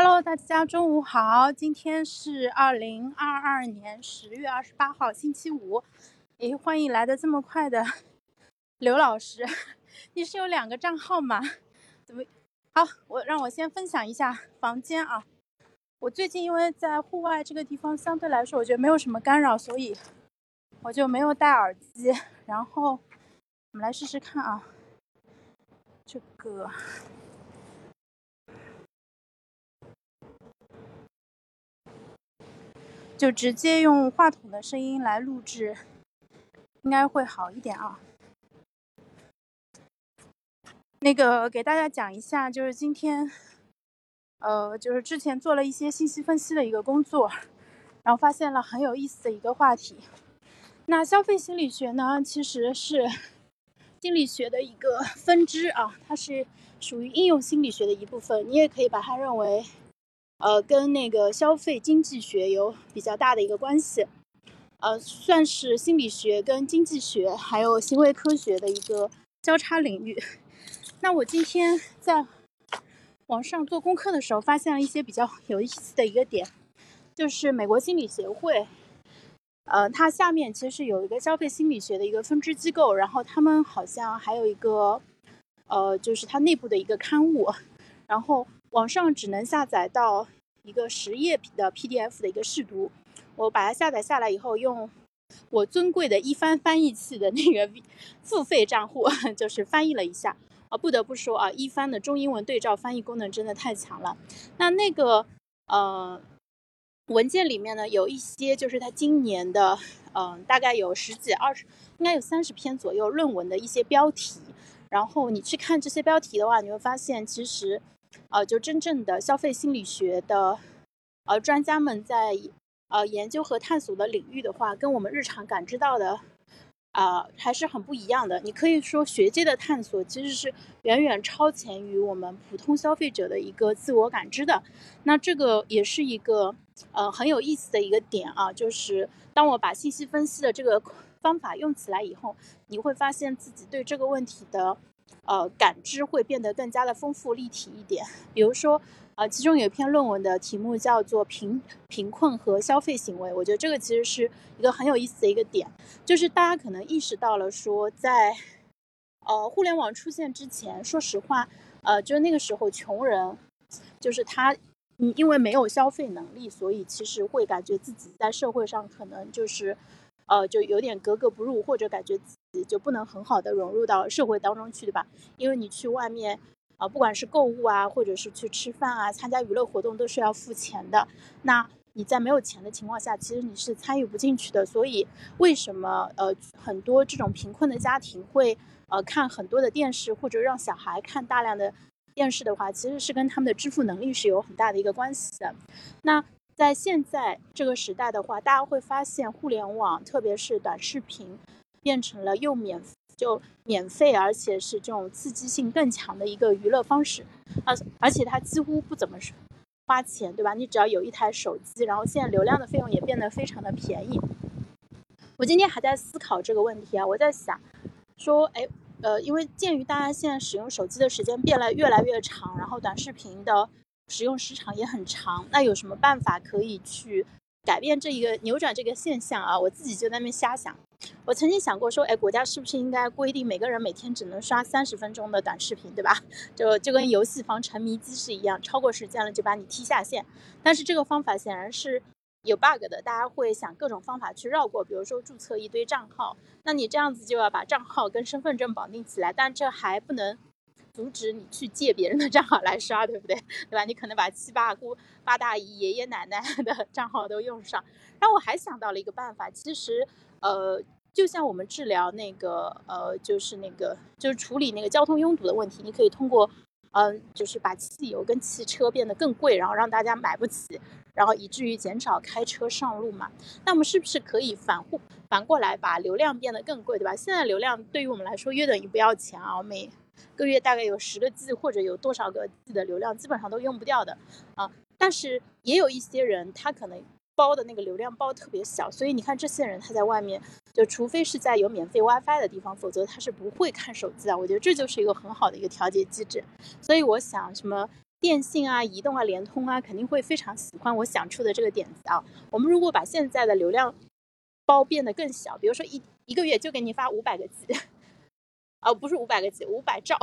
Hello，大家中午好，今天是二零二二年十月二十八号，星期五。诶，欢迎来的这么快的刘老师，你是有两个账号吗？怎么？好，我让我先分享一下房间啊。我最近因为在户外这个地方相对来说，我觉得没有什么干扰，所以我就没有戴耳机。然后我们来试试看啊，这个。就直接用话筒的声音来录制，应该会好一点啊。那个给大家讲一下，就是今天，呃，就是之前做了一些信息分析的一个工作，然后发现了很有意思的一个话题。那消费心理学呢，其实是心理学的一个分支啊，它是属于应用心理学的一部分，你也可以把它认为。呃，跟那个消费经济学有比较大的一个关系，呃，算是心理学跟经济学还有行为科学的一个交叉领域。那我今天在网上做功课的时候，发现了一些比较有意思的一个点，就是美国心理协会，呃，它下面其实有一个消费心理学的一个分支机构，然后他们好像还有一个，呃，就是它内部的一个刊物，然后。网上只能下载到一个十页的 PDF 的一个试读，我把它下载下来以后，用我尊贵的一番翻译器的那个付费账户，就是翻译了一下。啊，不得不说啊，一番的中英文对照翻译功能真的太强了。那那个呃文件里面呢，有一些就是他今年的，嗯，大概有十几二十，应该有三十篇左右论文的一些标题。然后你去看这些标题的话，你会发现其实。呃，就真正的消费心理学的，呃，专家们在呃研究和探索的领域的话，跟我们日常感知到的，啊，还是很不一样的。你可以说，学界的探索其实是远远超前于我们普通消费者的一个自我感知的。那这个也是一个呃很有意思的一个点啊，就是当我把信息分析的这个方法用起来以后，你会发现自己对这个问题的。呃，感知会变得更加的丰富立体一点。比如说，呃，其中有一篇论文的题目叫做“贫贫困和消费行为”，我觉得这个其实是一个很有意思的一个点，就是大家可能意识到了说，在呃互联网出现之前，说实话，呃，就那个时候穷人，就是他，嗯，因为没有消费能力，所以其实会感觉自己在社会上可能就是。呃，就有点格格不入，或者感觉就不能很好的融入到社会当中去，对吧？因为你去外面，啊，不管是购物啊，或者是去吃饭啊，参加娱乐活动都是要付钱的。那你在没有钱的情况下，其实你是参与不进去的。所以，为什么呃很多这种贫困的家庭会呃看很多的电视，或者让小孩看大量的电视的话，其实是跟他们的支付能力是有很大的一个关系的。那。在现在这个时代的话，大家会发现互联网，特别是短视频，变成了又免就免费，而且是这种刺激性更强的一个娱乐方式。而而且它几乎不怎么花钱，对吧？你只要有一台手机，然后现在流量的费用也变得非常的便宜。我今天还在思考这个问题啊，我在想，说，哎，呃，因为鉴于大家现在使用手机的时间变得越来越长，然后短视频的。使用时长也很长，那有什么办法可以去改变这一个扭转这个现象啊？我自己就在那边瞎想。我曾经想过说，哎，国家是不是应该规定每个人每天只能刷三十分钟的短视频，对吧？就就跟游戏防沉迷机制一样，超过时间了就把你踢下线。但是这个方法显然是有 bug 的，大家会想各种方法去绕过，比如说注册一堆账号，那你这样子就要把账号跟身份证绑定起来，但这还不能。阻止你去借别人的账号来刷，对不对？对吧？你可能把七八姑八大姨、爷爷奶奶的账号都用上。然后我还想到了一个办法，其实，呃，就像我们治疗那个，呃，就是那个，就是处理那个交通拥堵的问题，你可以通过，嗯，就是把汽油跟汽车变得更贵，然后让大家买不起，然后以至于减少开车上路嘛。那我们是不是可以反护反过来把流量变得更贵，对吧？现在流量对于我们来说约等于不要钱啊，每个月大概有十个 G 或者有多少个 G 的流量，基本上都用不掉的啊。但是也有一些人，他可能包的那个流量包特别小，所以你看这些人他在外面，就除非是在有免费 WiFi 的地方，否则他是不会看手机的。我觉得这就是一个很好的一个调节机制。所以我想，什么电信啊、移动啊、联通啊，肯定会非常喜欢我想出的这个点子啊。我们如果把现在的流量包变得更小，比如说一一个月就给你发五百个 G，哦，不是五百个 G，五百兆，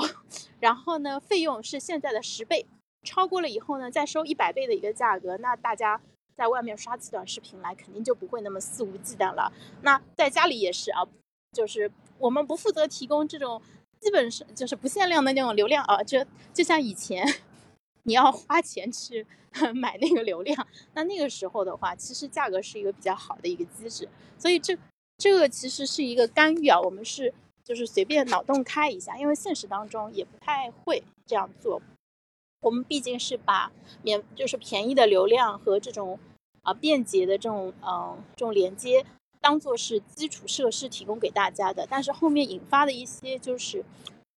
然后呢，费用是现在的十倍，超过了以后呢，再收一百倍的一个价格，那大家在外面刷起短视频来，肯定就不会那么肆无忌惮了。那在家里也是啊，就是我们不负责提供这种基本是就是不限量的那种流量啊，就就像以前。你要花钱去 买那个流量，那那个时候的话，其实价格是一个比较好的一个机制，所以这这个其实是一个干预啊。我们是就是随便脑洞开一下，因为现实当中也不太会这样做。我们毕竟是把免就是便宜的流量和这种啊便捷的这种嗯这种连接当做是基础设施提供给大家的，但是后面引发的一些就是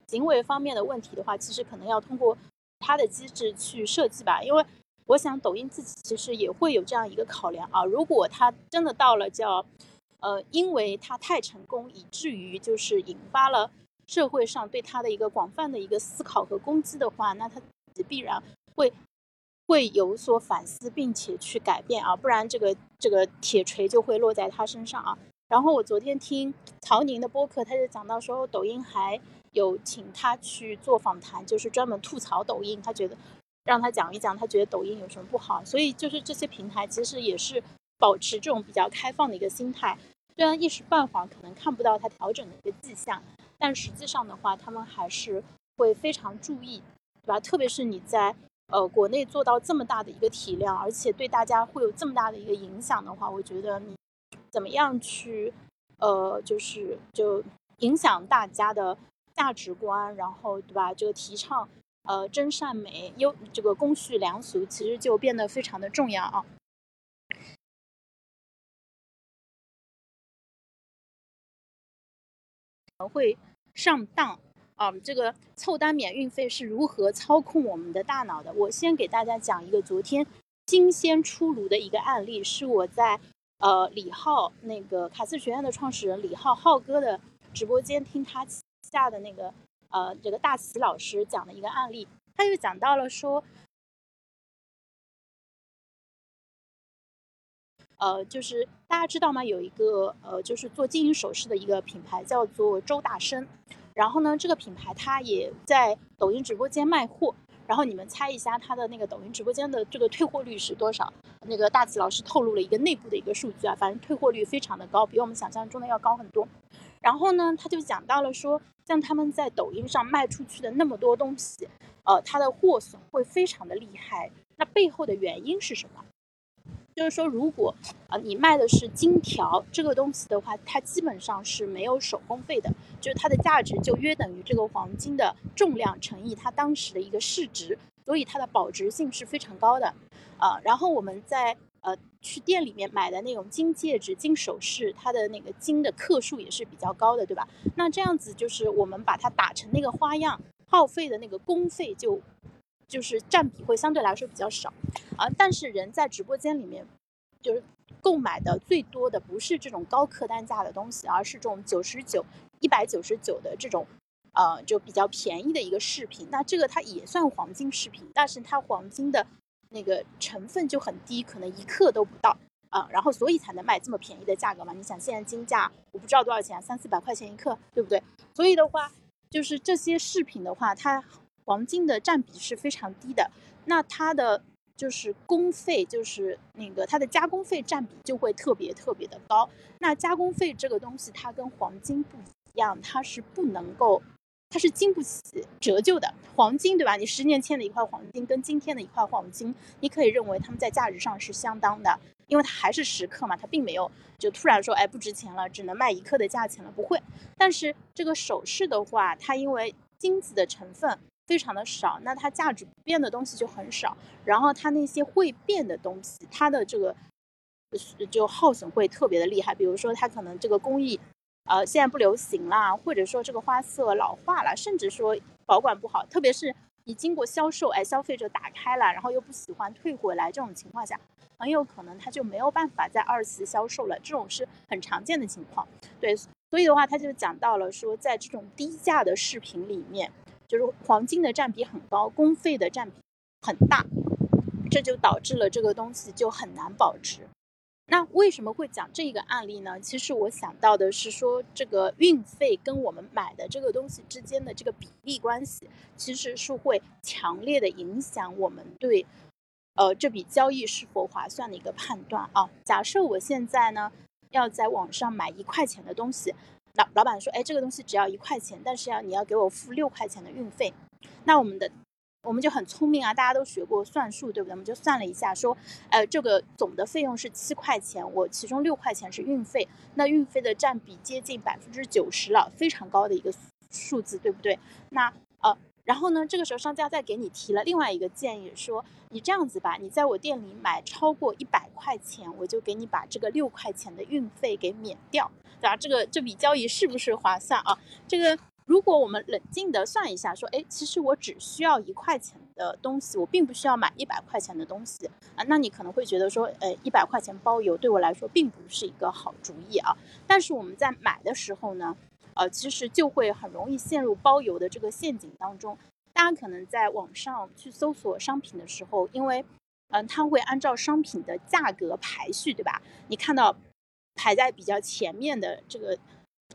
行为方面的问题的话，其实可能要通过。它的机制去设计吧，因为我想抖音自己其实也会有这样一个考量啊。如果它真的到了叫，呃，因为它太成功，以至于就是引发了社会上对它的一个广泛的一个思考和攻击的话，那它必然会会有所反思，并且去改变啊，不然这个这个铁锤就会落在他身上啊。然后我昨天听曹宁的播客，他就讲到说，抖音还。有请他去做访谈，就是专门吐槽抖音。他觉得让他讲一讲，他觉得抖音有什么不好。所以就是这些平台其实也是保持这种比较开放的一个心态。虽然一时半会儿可能看不到它调整的一个迹象，但实际上的话，他们还是会非常注意，对吧？特别是你在呃国内做到这么大的一个体量，而且对大家会有这么大的一个影响的话，我觉得你怎么样去呃就是就影响大家的。价值观，然后对吧？这个提倡呃真善美、优这个公序良俗，其实就变得非常的重要啊。会上当啊！这个凑单免运费是如何操控我们的大脑的？我先给大家讲一个昨天新鲜出炉的一个案例，是我在呃李浩那个卡斯学院的创始人李浩浩哥的直播间听他。下的那个呃，这个大齐老师讲的一个案例，他就讲到了说，呃，就是大家知道吗？有一个呃，就是做金银首饰的一个品牌叫做周大生，然后呢，这个品牌它也在抖音直播间卖货，然后你们猜一下它的那个抖音直播间的这个退货率是多少？那个大齐老师透露了一个内部的一个数据啊，反正退货率非常的高，比我们想象中的要高很多。然后呢，他就讲到了说，像他们在抖音上卖出去的那么多东西，呃，它的货损会非常的厉害。那背后的原因是什么？就是说，如果啊你卖的是金条这个东西的话，它基本上是没有手工费的，就是它的价值就约等于这个黄金的重量乘以它当时的一个市值，所以它的保值性是非常高的。啊，然后我们在。呃，去店里面买的那种金戒指、金首饰，它的那个金的克数也是比较高的，对吧？那这样子就是我们把它打成那个花样，耗费的那个工费就就是占比会相对来说比较少啊。但是人在直播间里面就是购买的最多的不是这种高客单价的东西，而是这种九十九、一百九十九的这种呃就比较便宜的一个饰品。那这个它也算黄金饰品，但是它黄金的。那个成分就很低，可能一克都不到啊，然后所以才能卖这么便宜的价格嘛。你想现在金价我不知道多少钱，三四百块钱一克，对不对？所以的话，就是这些饰品的话，它黄金的占比是非常低的，那它的就是工费，就是那个它的加工费占比就会特别特别的高。那加工费这个东西，它跟黄金不一样，它是不能够。它是经不起折旧的黄金，对吧？你十年前的一块黄金跟今天的一块黄金，你可以认为它们在价值上是相当的，因为它还是十克嘛，它并没有就突然说，哎，不值钱了，只能卖一克的价钱了，不会。但是这个首饰的话，它因为金子的成分非常的少，那它价值不变的东西就很少，然后它那些会变的东西，它的这个就耗损会特别的厉害，比如说它可能这个工艺。呃，现在不流行啦，或者说这个花色老化了，甚至说保管不好，特别是你经过销售，哎，消费者打开了，然后又不喜欢退回来，这种情况下，很有可能他就没有办法在二次销售了，这种是很常见的情况。对，所以的话，他就讲到了说，在这种低价的饰品里面，就是黄金的占比很高，工费的占比很大，这就导致了这个东西就很难保值。那为什么会讲这个案例呢？其实我想到的是说，这个运费跟我们买的这个东西之间的这个比例关系，其实是会强烈的影响我们对，呃，这笔交易是否划算的一个判断啊。假设我现在呢要在网上买一块钱的东西，老老板说，哎，这个东西只要一块钱，但是要你要给我付六块钱的运费，那我们的。我们就很聪明啊，大家都学过算术，对不对？我们就算了一下，说，呃，这个总的费用是七块钱，我其中六块钱是运费，那运费的占比接近百分之九十了，非常高的一个数字，对不对？那呃，然后呢，这个时候商家再给你提了另外一个建议，说你这样子吧，你在我店里买超过一百块钱，我就给你把这个六块钱的运费给免掉，对吧？这个这笔交易是不是划算啊？这个。如果我们冷静的算一下，说，哎，其实我只需要一块钱的东西，我并不需要买一百块钱的东西啊，那你可能会觉得说，呃，一百块钱包邮对我来说并不是一个好主意啊。但是我们在买的时候呢，呃，其实就会很容易陷入包邮的这个陷阱当中。大家可能在网上去搜索商品的时候，因为，嗯，它会按照商品的价格排序，对吧？你看到排在比较前面的这个，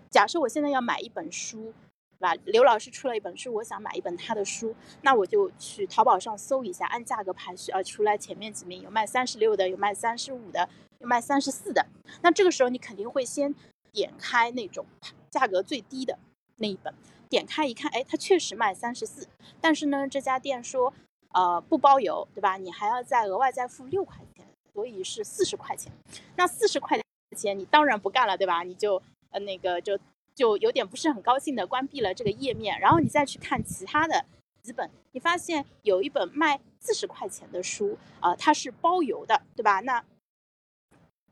假设我现在要买一本书。对吧，刘老师出了一本书，我想买一本他的书，那我就去淘宝上搜一下，按价格排序啊，出来前面几名有卖三十六的，有卖三十五的，有卖三十四的。那这个时候你肯定会先点开那种价格最低的那一本，点开一看，哎，它确实卖三十四，但是呢，这家店说，呃，不包邮，对吧？你还要再额外再付六块钱，所以是四十块钱。那四十块钱你当然不干了，对吧？你就呃那个就。就有点不是很高兴的关闭了这个页面，然后你再去看其他的几本，你发现有一本卖四十块钱的书啊，它是包邮的，对吧？那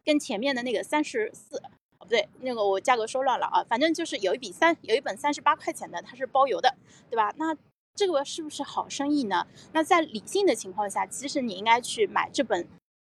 跟前面的那个三十四，不对，那个我价格说乱了啊，反正就是有一笔三有一本三十八块钱的，它是包邮的，对吧？那这个是不是好生意呢？那在理性的情况下，其实你应该去买这本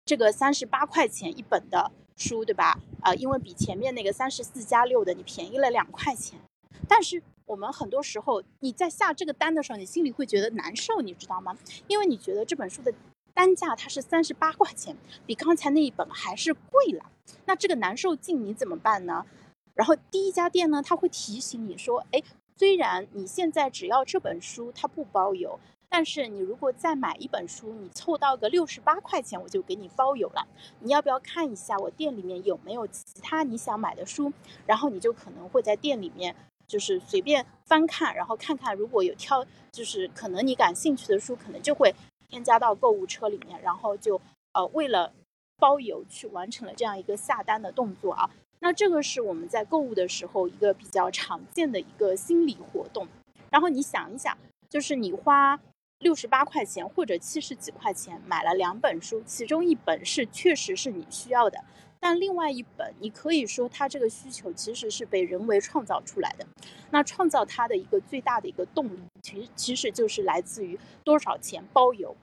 这个三十八块钱一本的。书对吧？啊，因为比前面那个三十四加六的你便宜了两块钱，但是我们很多时候你在下这个单的时候，你心里会觉得难受，你知道吗？因为你觉得这本书的单价它是三十八块钱，比刚才那一本还是贵了。那这个难受劲你怎么办呢？然后第一家店呢，他会提醒你说，哎，虽然你现在只要这本书它不包邮。但是你如果再买一本书，你凑到个六十八块钱，我就给你包邮了。你要不要看一下我店里面有没有其他你想买的书？然后你就可能会在店里面就是随便翻看，然后看看如果有挑，就是可能你感兴趣的书，可能就会添加到购物车里面，然后就呃为了包邮去完成了这样一个下单的动作啊。那这个是我们在购物的时候一个比较常见的一个心理活动。然后你想一想，就是你花。六十八块钱或者七十几块钱买了两本书，其中一本是确实是你需要的，但另外一本你可以说它这个需求其实是被人为创造出来的。那创造它的一个最大的一个动力，其实其实就是来自于多少钱包邮。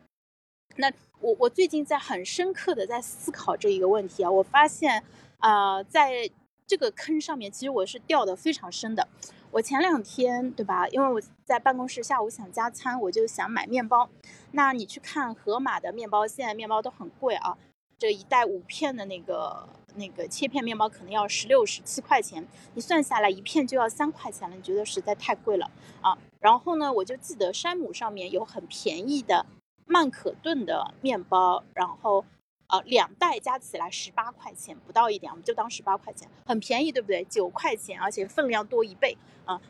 那我我最近在很深刻的在思考这一个问题啊，我发现啊，在这个坑上面，其实我是掉的非常深的。我前两天，对吧？因为我在办公室下午想加餐，我就想买面包。那你去看盒马的面包，现在面包都很贵啊。这一袋五片的那个那个切片面包可能要十六、十七块钱，你算下来一片就要三块钱了，你觉得实在太贵了啊？然后呢，我就记得山姆上面有很便宜的曼可顿的面包，然后。呃，两袋加起来十八块钱，不到一点，我们就当十八块钱，很便宜，对不对？九块钱，而且分量多一倍啊，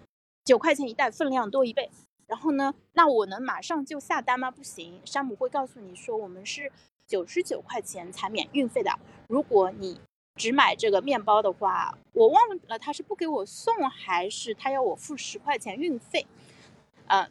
九块钱一袋，分量多一倍。然后呢，那我能马上就下单吗？不行，山姆会告诉你说，我们是九十九块钱才免运费的。如果你只买这个面包的话，我忘了他是不给我送，还是他要我付十块钱运费？呃。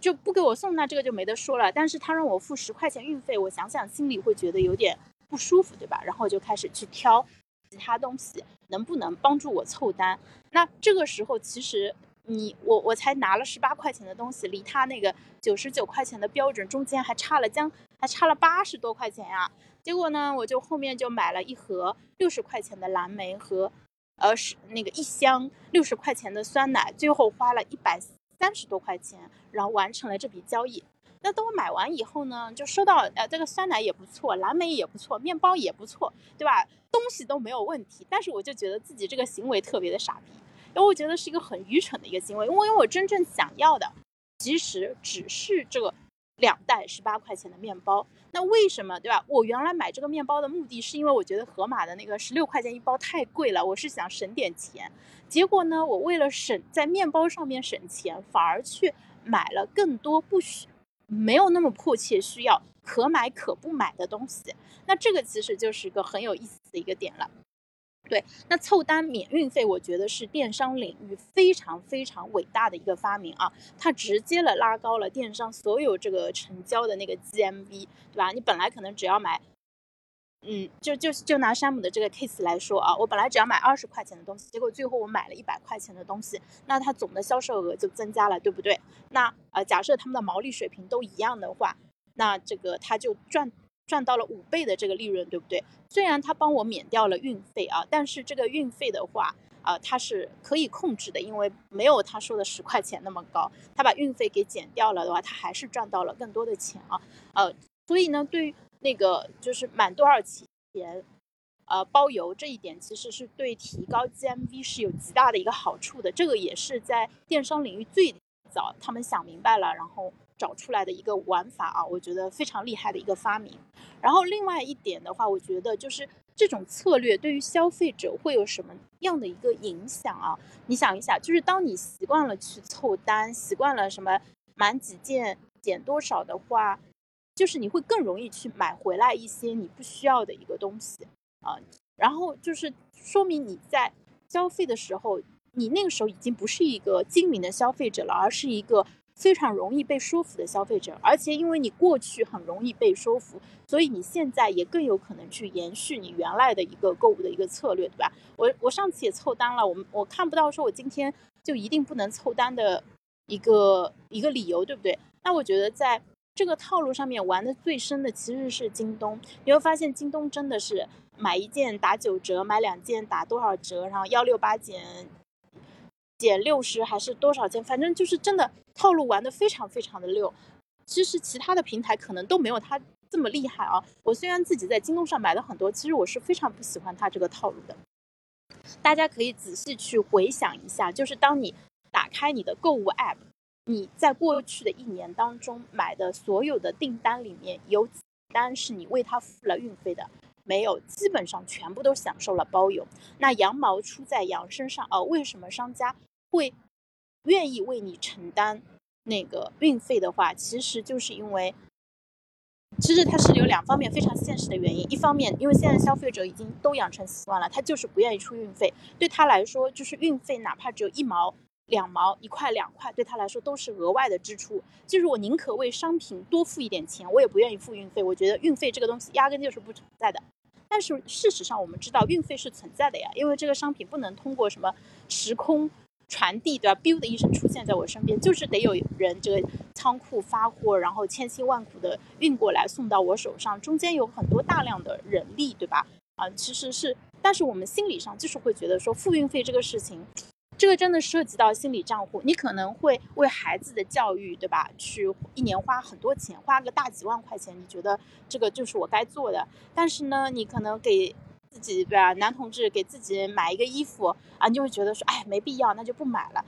就不给我送，那这个就没得说了。但是他让我付十块钱运费，我想想心里会觉得有点不舒服，对吧？然后就开始去挑其他东西，能不能帮助我凑单？那这个时候其实你我我才拿了十八块钱的东西，离他那个九十九块钱的标准中间还差了将还差了八十多块钱呀。结果呢，我就后面就买了一盒六十块钱的蓝莓和呃是那个一箱六十块钱的酸奶，最后花了一百。三十多块钱，然后完成了这笔交易。那等我买完以后呢，就收到呃这个酸奶也不错，蓝莓也不错，面包也不错，对吧？东西都没有问题，但是我就觉得自己这个行为特别的傻逼，因为我觉得是一个很愚蠢的一个行为，因为我真正想要的其实只是这个两袋十八块钱的面包。那为什么对吧？我原来买这个面包的目的是因为我觉得盒马的那个十六块钱一包太贵了，我是想省点钱。结果呢，我为了省在面包上面省钱，反而去买了更多不需。没有那么迫切需要，可买可不买的东西，那这个其实就是一个很有意思的一个点了。对，那凑单免运费，我觉得是电商领域非常非常伟大的一个发明啊，它直接了拉高了电商所有这个成交的那个 GMV，对吧？你本来可能只要买。嗯，就就就拿山姆的这个 case 来说啊，我本来只要买二十块钱的东西，结果最后我买了一百块钱的东西，那它总的销售额就增加了，对不对？那呃，假设他们的毛利水平都一样的话，那这个他就赚赚到了五倍的这个利润，对不对？虽然他帮我免掉了运费啊，但是这个运费的话，啊，它是可以控制的，因为没有他说的十块钱那么高，他把运费给减掉了的话，他还是赚到了更多的钱啊，呃，所以呢，对于。那个就是满多少钱，呃，包邮这一点其实是对提高 GMV 是有极大的一个好处的。这个也是在电商领域最早他们想明白了，然后找出来的一个玩法啊，我觉得非常厉害的一个发明。然后另外一点的话，我觉得就是这种策略对于消费者会有什么样的一个影响啊？你想一下，就是当你习惯了去凑单，习惯了什么满几件减多少的话。就是你会更容易去买回来一些你不需要的一个东西啊，然后就是说明你在消费的时候，你那个时候已经不是一个精明的消费者了，而是一个非常容易被说服的消费者。而且因为你过去很容易被说服，所以你现在也更有可能去延续你原来的一个购物的一个策略，对吧？我我上次也凑单了，我我看不到说我今天就一定不能凑单的一个一个理由，对不对？那我觉得在。这个套路上面玩的最深的其实是京东，你会发现京东真的是买一件打九折，买两件打多少折，然后幺六八减减六十还是多少件，反正就是真的套路玩的非常非常的溜。其实其他的平台可能都没有它这么厉害啊。我虽然自己在京东上买了很多，其实我是非常不喜欢它这个套路的。大家可以仔细去回想一下，就是当你打开你的购物 app。你在过去的一年当中买的所有的订单里面，有几单是你为他付了运费的？没有，基本上全部都享受了包邮。那羊毛出在羊身上啊，为什么商家会愿意为你承担那个运费的话，其实就是因为，其实它是有两方面非常现实的原因。一方面，因为现在消费者已经都养成习惯了，他就是不愿意出运费，对他来说就是运费哪怕只有一毛。两毛一块两块对他来说都是额外的支出，就是我宁可为商品多付一点钱，我也不愿意付运费。我觉得运费这个东西压根就是不存在的。但是事实上我们知道运费是存在的呀，因为这个商品不能通过什么时空传递，对吧？biu 的一声出现在我身边，就是得有人这个仓库发货，然后千辛万苦的运过来送到我手上，中间有很多大量的人力，对吧？啊，其实是，但是我们心理上就是会觉得说付运费这个事情。这个真的涉及到心理账户，你可能会为孩子的教育，对吧？去一年花很多钱，花个大几万块钱，你觉得这个就是我该做的。但是呢，你可能给自己，对吧？男同志给自己买一个衣服啊，你就会觉得说，哎，没必要，那就不买了。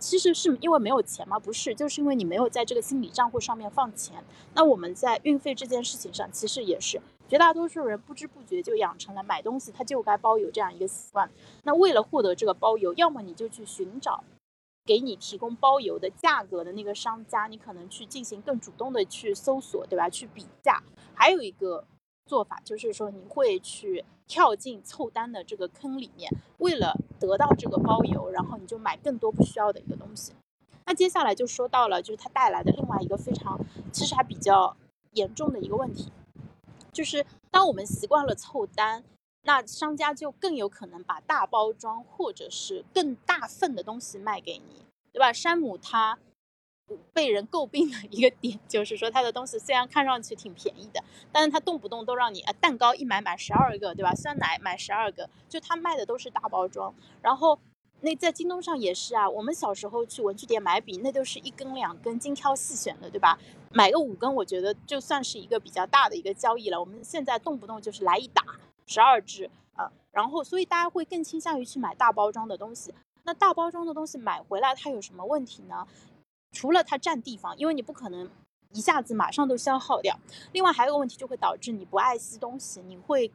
其实是因为没有钱吗？不是，就是因为你没有在这个心理账户上面放钱。那我们在运费这件事情上，其实也是绝大多数人不知不觉就养成了买东西他就该包邮这样一个习惯。那为了获得这个包邮，要么你就去寻找给你提供包邮的价格的那个商家，你可能去进行更主动的去搜索，对吧？去比价。还有一个。做法就是说，你会去跳进凑单的这个坑里面，为了得到这个包邮，然后你就买更多不需要的一个东西。那接下来就说到了，就是它带来的另外一个非常，其实还比较严重的一个问题，就是当我们习惯了凑单，那商家就更有可能把大包装或者是更大份的东西卖给你，对吧？山姆他。被人诟病的一个点就是说，他的东西虽然看上去挺便宜的，但是他动不动都让你啊蛋糕一买买十二个，对吧？酸奶买十二个，就他卖的都是大包装。然后那在京东上也是啊，我们小时候去文具店买笔，那都是一根两根精挑细选的，对吧？买个五根，我觉得就算是一个比较大的一个交易了。我们现在动不动就是来一打十二支啊，然后所以大家会更倾向于去买大包装的东西。那大包装的东西买回来它有什么问题呢？除了它占地方，因为你不可能一下子马上都消耗掉。另外还有个问题，就会导致你不爱惜东西，你会。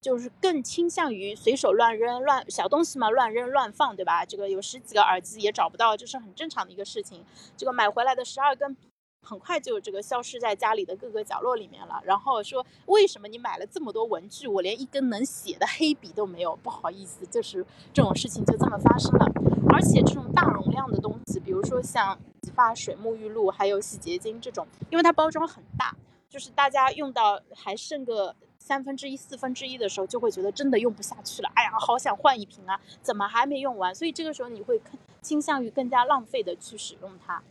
就是更倾向于随手乱扔乱小东西嘛，乱扔乱放，对吧？这个有十几个耳机也找不到，这是很正常的一个事情。这个买回来的十二根，很快就这个消失在家里的各个角落里面了。然后说，为什么你买了这么多文具，我连一根能写的黑笔都没有？不好意思，就是这种事情就这么发生了。而且这种大容量的东西，比如说像洗发水、沐浴露还有洗洁精这种，因为它包装很大，就是大家用到还剩个。三分之一、四分之一的时候，就会觉得真的用不下去了。哎呀，好想换一瓶啊！怎么还没用完？所以这个时候你会倾向于更加浪费的去使用它。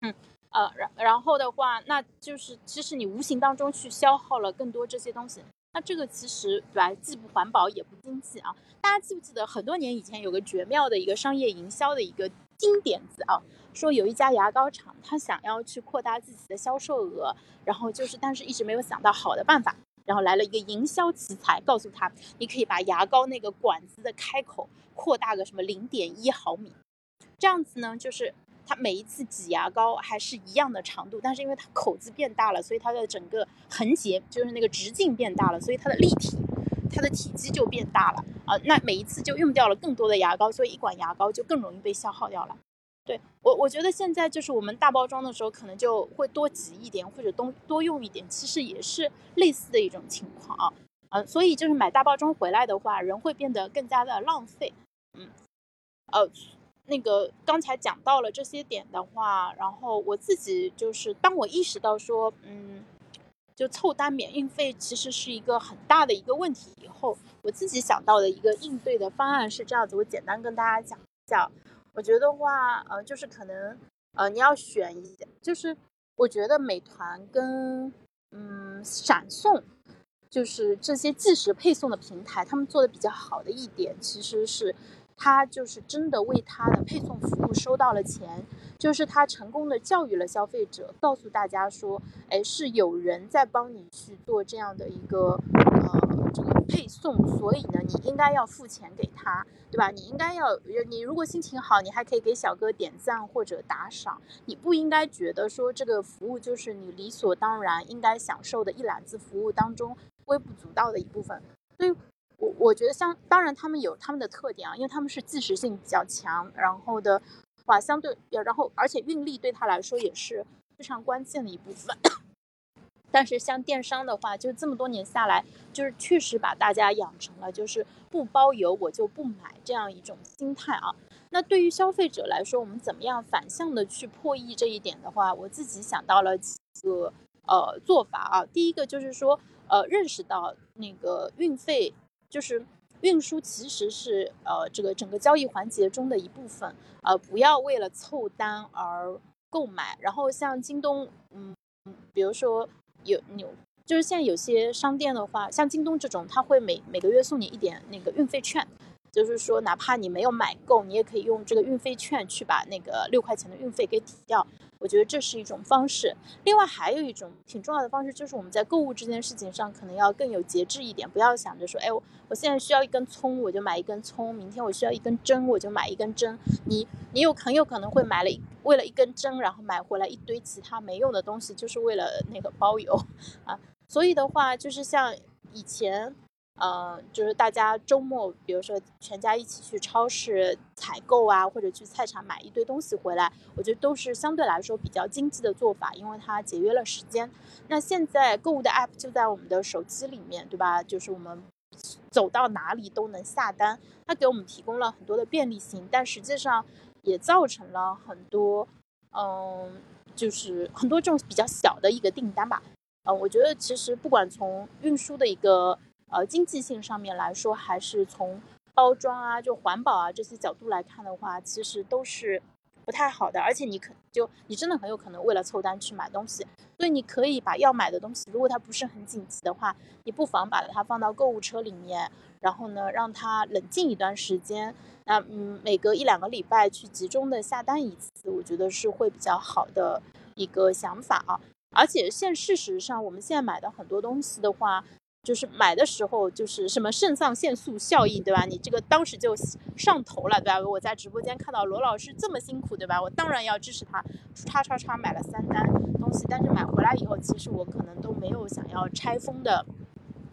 嗯，呃，然然后的话，那就是其实你无形当中去消耗了更多这些东西。那这个其实对吧，既不环保也不经济啊。大家记不记得很多年以前有个绝妙的一个商业营销的一个金点子啊？说有一家牙膏厂，他想要去扩大自己的销售额，然后就是但是一直没有想到好的办法。然后来了一个营销奇才，告诉他，你可以把牙膏那个管子的开口扩大个什么零点一毫米，这样子呢，就是它每一次挤牙膏还是一样的长度，但是因为它口子变大了，所以它的整个横截就是那个直径变大了，所以它的立体，它的体积就变大了啊。那每一次就用掉了更多的牙膏，所以一管牙膏就更容易被消耗掉了。对我，我觉得现在就是我们大包装的时候，可能就会多挤一点，或者多多用一点，其实也是类似的一种情况啊。嗯，所以就是买大包装回来的话，人会变得更加的浪费。嗯，呃，那个刚才讲到了这些点的话，然后我自己就是当我意识到说，嗯，就凑单免运费其实是一个很大的一个问题以后，我自己想到的一个应对的方案是这样子，我简单跟大家讲一下。我觉得话，呃，就是可能，呃，你要选一，就是我觉得美团跟嗯闪送，就是这些即时配送的平台，他们做的比较好的一点，其实是他就是真的为他的配送服务收到了钱，就是他成功的教育了消费者，告诉大家说，哎，是有人在帮你去做这样的一个呃。这个配送，所以呢，你应该要付钱给他，对吧？你应该要，你如果心情好，你还可以给小哥点赞或者打赏。你不应该觉得说这个服务就是你理所当然应该享受的一揽子服务当中微不足道的一部分。所以，我我觉得像，当然他们有他们的特点啊，因为他们是即时性比较强，然后的话相对，然后而且运力对他来说也是非常关键的一部分。但是像电商的话，就这么多年下来，就是确实把大家养成了就是不包邮我就不买这样一种心态啊。那对于消费者来说，我们怎么样反向的去破译这一点的话，我自己想到了几个呃做法啊。第一个就是说，呃，认识到那个运费就是运输其实是呃这个整个交易环节中的一部分，呃，不要为了凑单而购买。然后像京东，嗯，比如说。有有，就是现在有些商店的话，像京东这种，他会每每个月送你一点那个运费券，就是说哪怕你没有买够，你也可以用这个运费券去把那个六块钱的运费给抵掉。我觉得这是一种方式。另外还有一种挺重要的方式，就是我们在购物这件事情上可能要更有节制一点，不要想着说，哎，我现在需要一根葱，我就买一根葱；明天我需要一根针，我就买一根针。你你有很有可能会买了。为了一根针，然后买回来一堆其他没用的东西，就是为了那个包邮 啊。所以的话，就是像以前，嗯，就是大家周末，比如说全家一起去超市采购啊，或者去菜场买一堆东西回来，我觉得都是相对来说比较经济的做法，因为它节约了时间。那现在购物的 app 就在我们的手机里面，对吧？就是我们走到哪里都能下单，它给我们提供了很多的便利性，但实际上。也造成了很多，嗯，就是很多这种比较小的一个订单吧，呃，我觉得其实不管从运输的一个呃经济性上面来说，还是从包装啊、就环保啊这些角度来看的话，其实都是不太好的，而且你可就你真的很有可能为了凑单去买东西，所以你可以把要买的东西，如果它不是很紧急的话，你不妨把它放到购物车里面，然后呢让它冷静一段时间，那嗯每隔一两个礼拜去集中的下单一次，我觉得是会比较好的一个想法啊。而且现事实上我们现在买的很多东西的话。就是买的时候就是什么肾上腺素效应，对吧？你这个当时就上头了，对吧？我在直播间看到罗老师这么辛苦，对吧？我当然要支持他，叉叉叉买了三单东西，但是买回来以后，其实我可能都没有想要拆封的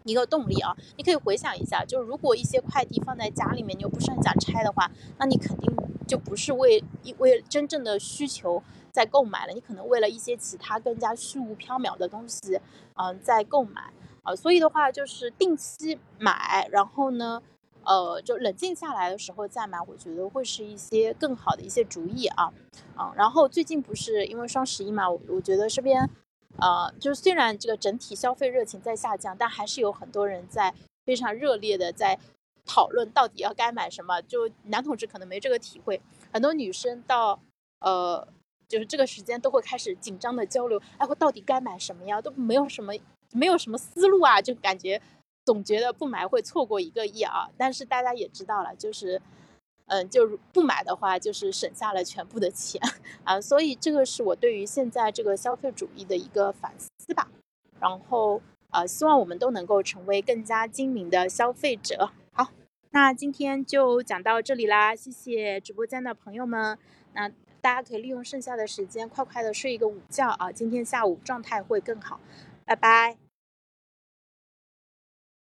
一个动力啊。你可以回想一下，就是如果一些快递放在家里面，你又不是很想拆的话，那你肯定就不是为为真正的需求在购买了，你可能为了一些其他更加虚无缥缈的东西，嗯，在购买。啊，所以的话就是定期买，然后呢，呃，就冷静下来的时候再买，我觉得会是一些更好的一些主意啊，啊，然后最近不是因为双十一嘛，我我觉得这边，呃，就是虽然这个整体消费热情在下降，但还是有很多人在非常热烈的在讨论到底要该买什么。就男同志可能没这个体会，很多女生到呃，就是这个时间都会开始紧张的交流，哎，我到底该买什么呀？都没有什么。没有什么思路啊，就感觉总觉得不买会错过一个亿啊。但是大家也知道了，就是，嗯，就不买的话，就是省下了全部的钱 啊。所以这个是我对于现在这个消费主义的一个反思吧。然后呃，希望我们都能够成为更加精明的消费者。好，那今天就讲到这里啦，谢谢直播间的朋友们。那大家可以利用剩下的时间快快的睡一个午觉啊，今天下午状态会更好。拜拜。